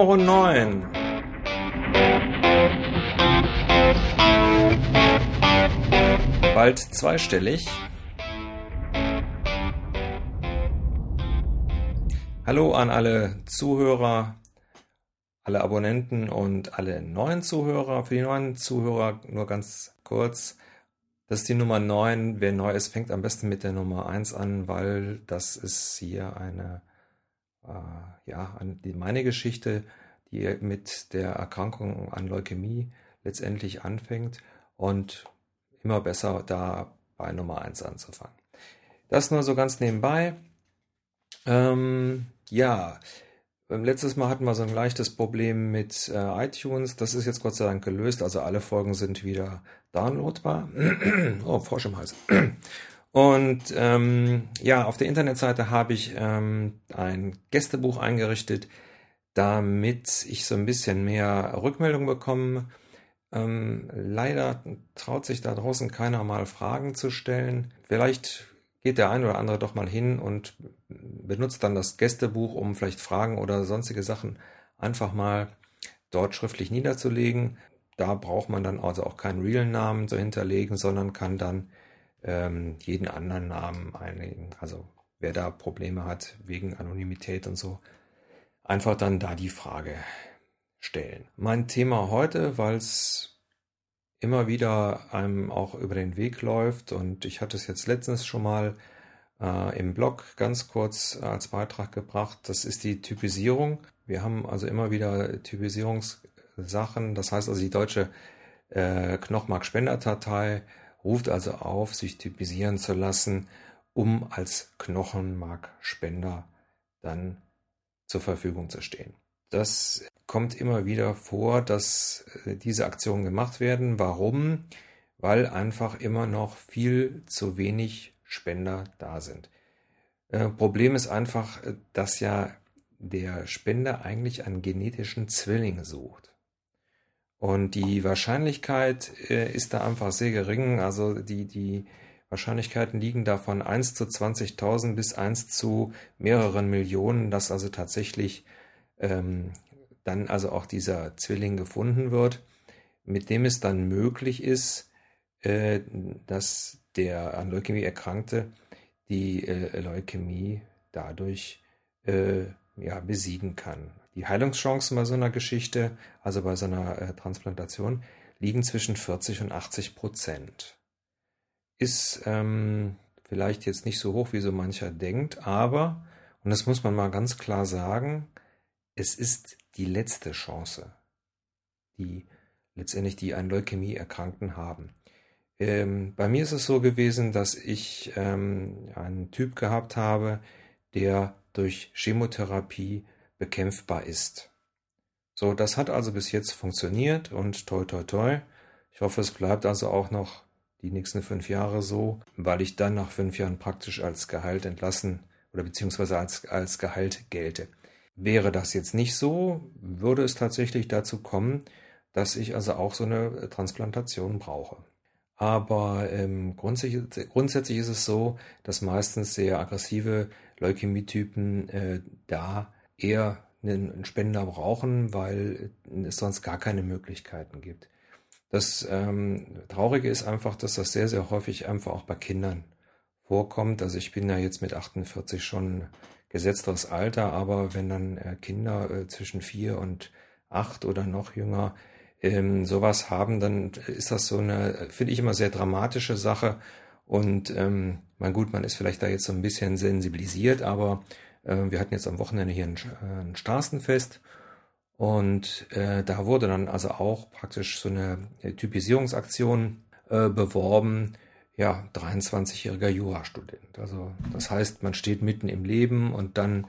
Nummer 9. Bald zweistellig. Hallo an alle Zuhörer, alle Abonnenten und alle neuen Zuhörer. Für die neuen Zuhörer nur ganz kurz. Das ist die Nummer 9. Wer neu ist, fängt am besten mit der Nummer 1 an, weil das ist hier eine, äh, ja, die, meine Geschichte, die mit der Erkrankung an Leukämie letztendlich anfängt und immer besser da bei Nummer 1 anzufangen. Das nur so ganz nebenbei. Ähm, ja, letztes Mal hatten wir so ein leichtes Problem mit äh, iTunes. Das ist jetzt Gott sei Dank gelöst. Also alle Folgen sind wieder downloadbar. oh, Frosch im Hals. Und ähm, ja, auf der Internetseite habe ich ähm, ein Gästebuch eingerichtet, damit ich so ein bisschen mehr Rückmeldung bekomme. Ähm, leider traut sich da draußen keiner mal Fragen zu stellen. Vielleicht geht der ein oder andere doch mal hin und benutzt dann das Gästebuch, um vielleicht Fragen oder sonstige Sachen einfach mal dort schriftlich niederzulegen. Da braucht man dann also auch keinen realen Namen zu hinterlegen, sondern kann dann ähm, jeden anderen Namen einlegen. Also wer da Probleme hat wegen Anonymität und so, einfach dann da die Frage stellen. Mein Thema heute, weil es immer wieder einem auch über den Weg läuft. Und ich hatte es jetzt letztens schon mal äh, im Blog ganz kurz als Beitrag gebracht. Das ist die Typisierung. Wir haben also immer wieder Typisierungssachen. Das heißt also, die deutsche äh, Knochenmarkspenderdatei ruft also auf, sich typisieren zu lassen, um als Knochenmarkspender dann zur Verfügung zu stehen. Das kommt immer wieder vor, dass äh, diese Aktionen gemacht werden. Warum? Weil einfach immer noch viel zu wenig Spender da sind. Äh, Problem ist einfach, äh, dass ja der Spender eigentlich einen genetischen Zwilling sucht. Und die Wahrscheinlichkeit äh, ist da einfach sehr gering. Also die, die Wahrscheinlichkeiten liegen da von 1 zu 20.000 bis 1 zu mehreren Millionen, dass also tatsächlich ähm, dann also auch dieser Zwilling gefunden wird, mit dem es dann möglich ist, äh, dass der an Leukämie Erkrankte die äh, Leukämie dadurch äh, ja, besiegen kann. Die Heilungschancen bei so einer Geschichte, also bei so einer äh, Transplantation, liegen zwischen 40 und 80 Prozent. Ist ähm, vielleicht jetzt nicht so hoch, wie so mancher denkt, aber, und das muss man mal ganz klar sagen, es ist die letzte Chance, die letztendlich die an Leukämie Erkrankten haben. Ähm, bei mir ist es so gewesen, dass ich ähm, einen Typ gehabt habe, der durch Chemotherapie bekämpfbar ist. So, das hat also bis jetzt funktioniert und toi toi toi. Ich hoffe, es bleibt also auch noch die nächsten fünf Jahre so, weil ich dann nach fünf Jahren praktisch als Gehalt entlassen oder beziehungsweise als, als Gehalt gelte. Wäre das jetzt nicht so, würde es tatsächlich dazu kommen, dass ich also auch so eine Transplantation brauche. Aber ähm, grundsätzlich, grundsätzlich ist es so, dass meistens sehr aggressive Leukämietypen äh, da eher einen Spender brauchen, weil es sonst gar keine Möglichkeiten gibt. Das ähm, Traurige ist einfach, dass das sehr, sehr häufig einfach auch bei Kindern vorkommt. Also ich bin ja jetzt mit 48 schon gesetzteres Alter, aber wenn dann äh, Kinder äh, zwischen vier und acht oder noch jünger ähm, sowas haben, dann ist das so eine, finde ich immer sehr dramatische Sache. Und ähm, mein gut, man ist vielleicht da jetzt so ein bisschen sensibilisiert, aber wir hatten jetzt am Wochenende hier ein, äh, ein Straßenfest und äh, da wurde dann also auch praktisch so eine Typisierungsaktion äh, beworben, ja, 23-jähriger Jurastudent. Also das heißt, man steht mitten im Leben und dann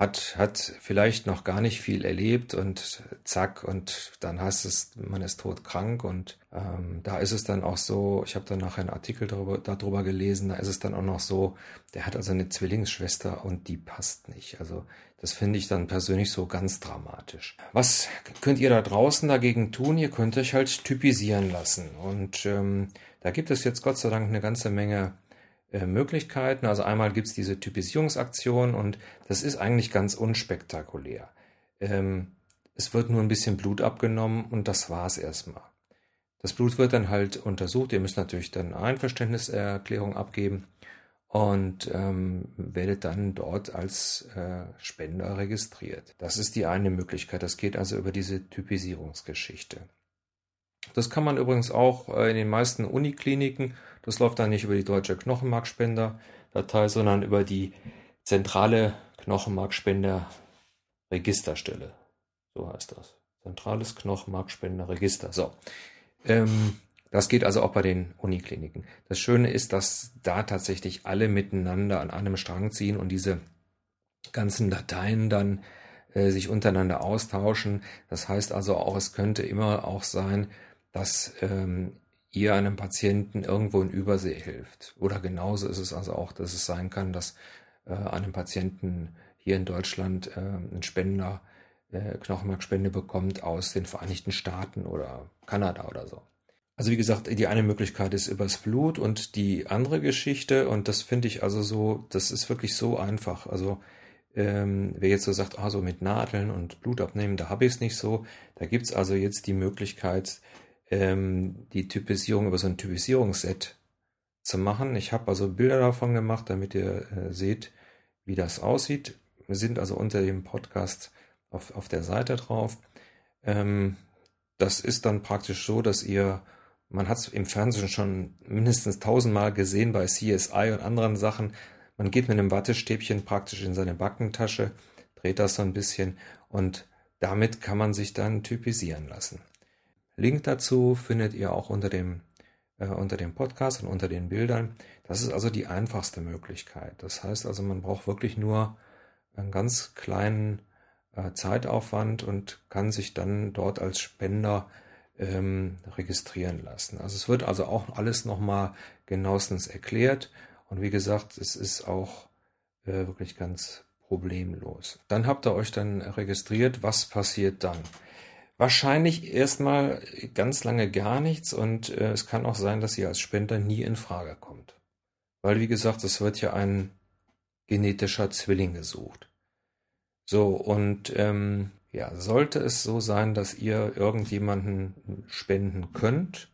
hat, hat vielleicht noch gar nicht viel erlebt und zack, und dann heißt es, man ist todkrank und ähm, da ist es dann auch so, ich habe dann nachher einen Artikel darüber, darüber gelesen, da ist es dann auch noch so, der hat also eine Zwillingsschwester und die passt nicht. Also das finde ich dann persönlich so ganz dramatisch. Was könnt ihr da draußen dagegen tun? Ihr könnt euch halt typisieren lassen und ähm, da gibt es jetzt Gott sei Dank eine ganze Menge äh, Möglichkeiten. Also einmal gibt es diese Typisierungsaktion und das ist eigentlich ganz unspektakulär. Ähm, es wird nur ein bisschen Blut abgenommen und das war's erstmal. Das Blut wird dann halt untersucht. Ihr müsst natürlich dann Einverständniserklärung abgeben und ähm, werdet dann dort als äh, Spender registriert. Das ist die eine Möglichkeit. Das geht also über diese Typisierungsgeschichte. Das kann man übrigens auch äh, in den meisten Unikliniken. Das läuft dann nicht über die deutsche Knochenmarkspender-Datei, sondern über die zentrale Knochenmarkspender-Registerstelle. So heißt das. Zentrales Knochenmarkspender-Register. So. Ähm, das geht also auch bei den Unikliniken. Das Schöne ist, dass da tatsächlich alle miteinander an einem Strang ziehen und diese ganzen Dateien dann äh, sich untereinander austauschen. Das heißt also auch, es könnte immer auch sein, dass ähm, ihr einem Patienten irgendwo in Übersee hilft. Oder genauso ist es also auch, dass es sein kann, dass äh, einem Patienten hier in Deutschland äh, ein Spender äh, Knochenmarkspende bekommt aus den Vereinigten Staaten oder Kanada oder so. Also wie gesagt, die eine Möglichkeit ist übers Blut und die andere Geschichte, und das finde ich also so, das ist wirklich so einfach. Also ähm, wer jetzt so sagt, ah, so mit Nadeln und Blut abnehmen, da habe ich es nicht so. Da gibt es also jetzt die Möglichkeit, ähm, die Typisierung über so ein Typisierungsset zu machen. Ich habe also Bilder davon gemacht, damit ihr äh, seht, wie das aussieht. Wir sind also unter dem Podcast auf, auf der Seite drauf. Ähm, das ist dann praktisch so, dass ihr man hat es im Fernsehen schon mindestens tausendmal gesehen bei CSI und anderen Sachen. Man geht mit einem Wattestäbchen praktisch in seine Backentasche, dreht das so ein bisschen und damit kann man sich dann typisieren lassen. Link dazu findet ihr auch unter dem, äh, unter dem Podcast und unter den Bildern. Das ist also die einfachste Möglichkeit. Das heißt also, man braucht wirklich nur einen ganz kleinen äh, Zeitaufwand und kann sich dann dort als Spender ähm, registrieren lassen. Also es wird also auch alles nochmal genauestens erklärt und wie gesagt, es ist auch äh, wirklich ganz problemlos. Dann habt ihr euch dann registriert, was passiert dann? Wahrscheinlich erstmal ganz lange gar nichts und äh, es kann auch sein, dass ihr als Spender nie in Frage kommt. Weil, wie gesagt, es wird ja ein genetischer Zwilling gesucht. So, und ähm, ja, sollte es so sein, dass ihr irgendjemanden spenden könnt,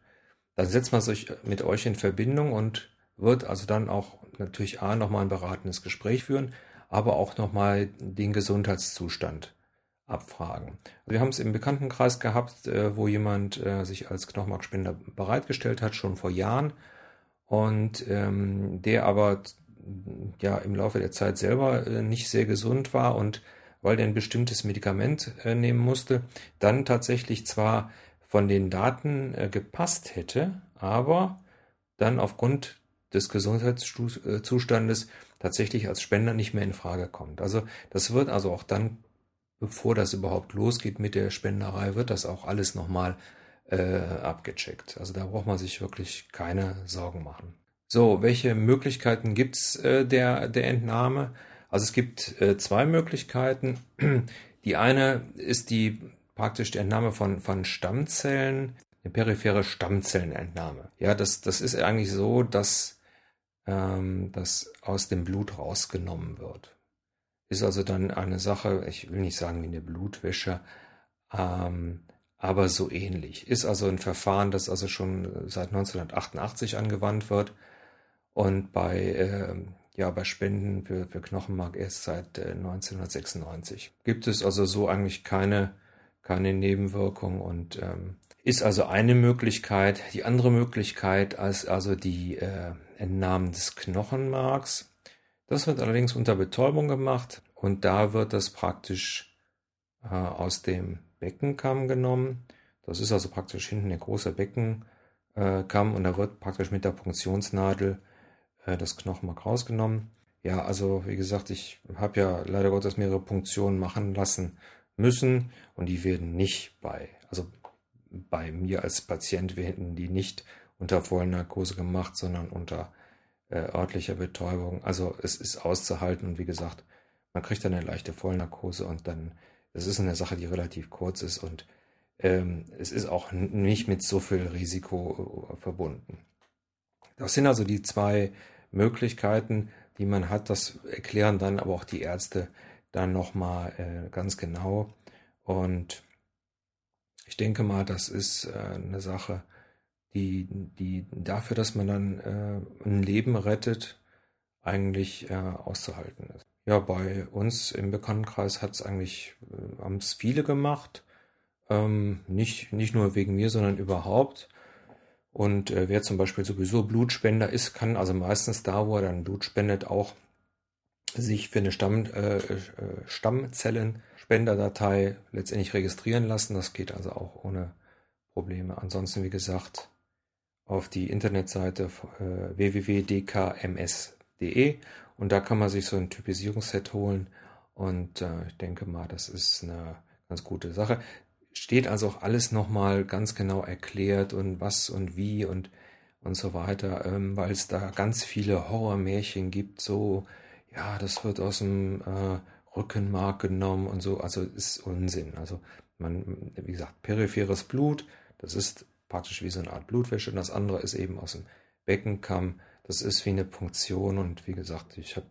dann setzt man sich mit euch in Verbindung und wird also dann auch natürlich A nochmal ein beratendes Gespräch führen, aber auch nochmal den Gesundheitszustand abfragen. Wir haben es im Bekanntenkreis gehabt, äh, wo jemand äh, sich als Knochenmarkspender bereitgestellt hat, schon vor Jahren, und ähm, der aber ja im Laufe der Zeit selber äh, nicht sehr gesund war und weil der ein bestimmtes Medikament äh, nehmen musste, dann tatsächlich zwar von den Daten äh, gepasst hätte, aber dann aufgrund des Gesundheitszustandes tatsächlich als Spender nicht mehr in Frage kommt. Also das wird also auch dann, bevor das überhaupt losgeht mit der Spenderei, wird das auch alles nochmal äh, abgecheckt. Also da braucht man sich wirklich keine Sorgen machen. So, welche Möglichkeiten gibt's äh, der, der Entnahme? Also es gibt äh, zwei Möglichkeiten. Die eine ist die praktisch die Entnahme von, von Stammzellen, eine periphere Stammzellenentnahme. Ja, das, das ist eigentlich so, dass ähm, das aus dem Blut rausgenommen wird. Ist also dann eine Sache, ich will nicht sagen wie eine Blutwäsche, ähm, aber so ähnlich. Ist also ein Verfahren, das also schon seit 1988 angewandt wird und bei äh, ja bei Spenden für, für Knochenmark erst seit äh, 1996. Gibt es also so eigentlich keine, keine Nebenwirkung und ähm, ist also eine Möglichkeit. Die andere Möglichkeit ist also die äh, Entnahmen des Knochenmarks. Das wird allerdings unter Betäubung gemacht und da wird das praktisch äh, aus dem Beckenkamm genommen. Das ist also praktisch hinten der große Beckenkamm und da wird praktisch mit der Punktionsnadel äh, das Knochenmark rausgenommen. Ja, also wie gesagt, ich habe ja leider Gottes mehrere Punktionen machen lassen müssen und die werden nicht bei, also bei mir als Patient werden die nicht unter Vollnarkose gemacht, sondern unter äh, örtlicher Betäubung. Also es ist auszuhalten und wie gesagt, man kriegt dann eine leichte Vollnarkose und dann, es ist eine Sache, die relativ kurz ist und ähm, es ist auch nicht mit so viel Risiko äh, verbunden. Das sind also die zwei Möglichkeiten, die man hat. Das erklären dann aber auch die Ärzte dann nochmal äh, ganz genau. Und ich denke mal, das ist äh, eine Sache, die, die dafür, dass man dann äh, ein Leben rettet, eigentlich äh, auszuhalten ist. Ja, bei uns im Bekanntenkreis hat es eigentlich, äh, viele gemacht. Ähm, nicht, nicht nur wegen mir, sondern überhaupt. Und äh, wer zum Beispiel sowieso Blutspender ist, kann also meistens da, wo er dann Blut spendet, auch sich für eine Stamm, äh, äh, Stammzellenspenderdatei letztendlich registrieren lassen. Das geht also auch ohne Probleme. Ansonsten, wie gesagt, auf die Internetseite äh, www.dkms.de und da kann man sich so ein Typisierungsset holen und äh, ich denke mal, das ist eine ganz gute Sache. Steht also auch alles nochmal ganz genau erklärt und was und wie und und so weiter, ähm, weil es da ganz viele Horrormärchen gibt, so ja, das wird aus dem äh, Rückenmark genommen und so, also ist Unsinn. Also man, wie gesagt, peripheres Blut, das ist praktisch wie so eine Art Blutwäsche und das andere ist eben aus dem Beckenkamm. Das ist wie eine Punktion und wie gesagt, ich habe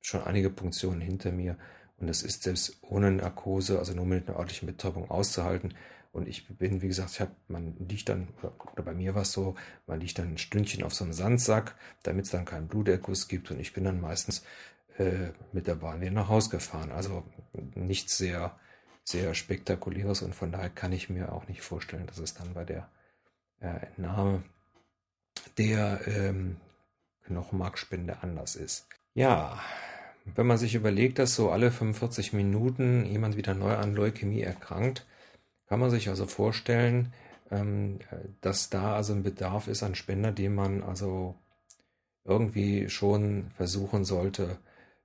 schon einige Punktionen hinter mir und es ist selbst ohne Narkose, also nur mit einer ordentlichen Betäubung auszuhalten. Und ich bin, wie gesagt, ich habe, man liegt dann, oder bei mir war es so, man liegt dann ein Stündchen auf so einem Sandsack, damit es dann keinen Bluterguss gibt. Und ich bin dann meistens äh, mit der Bahn wieder nach Hause gefahren. Also nichts sehr, sehr spektakuläres und von daher kann ich mir auch nicht vorstellen, dass es dann bei der äh, Entnahme der ähm, Knochenmarkspende anders ist. Ja, wenn man sich überlegt, dass so alle 45 Minuten jemand wieder neu an Leukämie erkrankt, kann man sich also vorstellen, ähm, dass da also ein Bedarf ist an Spender, den man also irgendwie schon versuchen sollte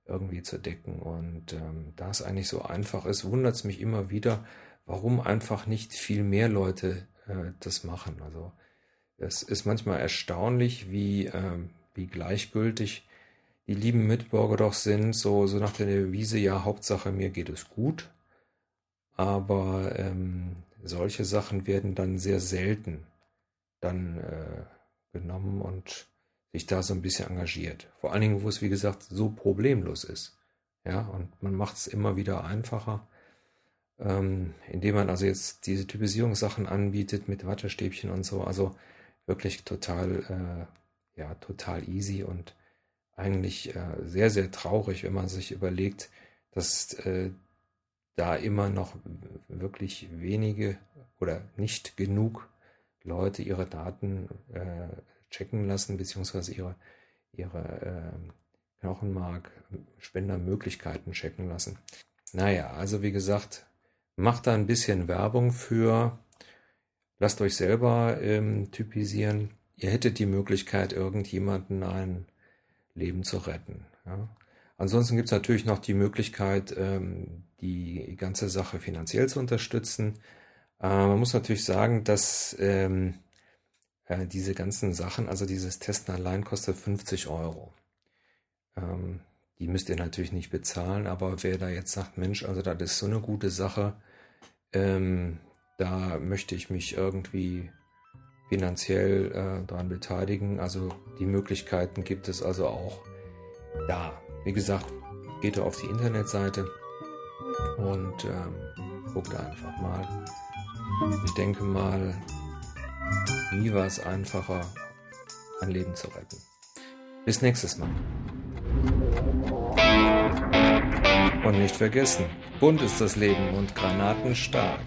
irgendwie zu decken. Und ähm, da es eigentlich so einfach ist, wundert es mich immer wieder, warum einfach nicht viel mehr Leute äh, das machen. Also es ist manchmal erstaunlich, wie, äh, wie gleichgültig die lieben Mitbürger doch sind, so, so nach der Devise, ja, Hauptsache mir geht es gut. Aber ähm, solche Sachen werden dann sehr selten dann äh, genommen und sich da so ein bisschen engagiert. Vor allen Dingen, wo es, wie gesagt, so problemlos ist. Ja, und man macht es immer wieder einfacher, ähm, indem man also jetzt diese Typisierungssachen anbietet mit Wattestäbchen und so. Also wirklich total, äh, ja, total easy und eigentlich äh, sehr, sehr traurig, wenn man sich überlegt, dass äh, da immer noch wirklich wenige oder nicht genug Leute ihre Daten äh, checken lassen, beziehungsweise ihre, ihre äh, Knochenmark-Spendermöglichkeiten checken lassen. Naja, also wie gesagt, macht da ein bisschen Werbung für. Lasst euch selber ähm, typisieren. Ihr hättet die Möglichkeit, irgendjemanden ein Leben zu retten. Ja. Ansonsten gibt es natürlich noch die Möglichkeit, ähm, die ganze Sache finanziell zu unterstützen. Äh, man muss natürlich sagen, dass ähm, äh, diese ganzen Sachen, also dieses Testen allein kostet 50 Euro. Ähm, die müsst ihr natürlich nicht bezahlen, aber wer da jetzt sagt, Mensch, also das ist so eine gute Sache, ähm, da möchte ich mich irgendwie finanziell äh, daran beteiligen. Also die Möglichkeiten gibt es also auch da. Wie gesagt, geht auf die Internetseite und ähm, guckt einfach mal. Ich denke mal, Nie war es einfacher, ein Leben zu retten. Bis nächstes Mal. Und nicht vergessen, bunt ist das Leben und Granaten stark.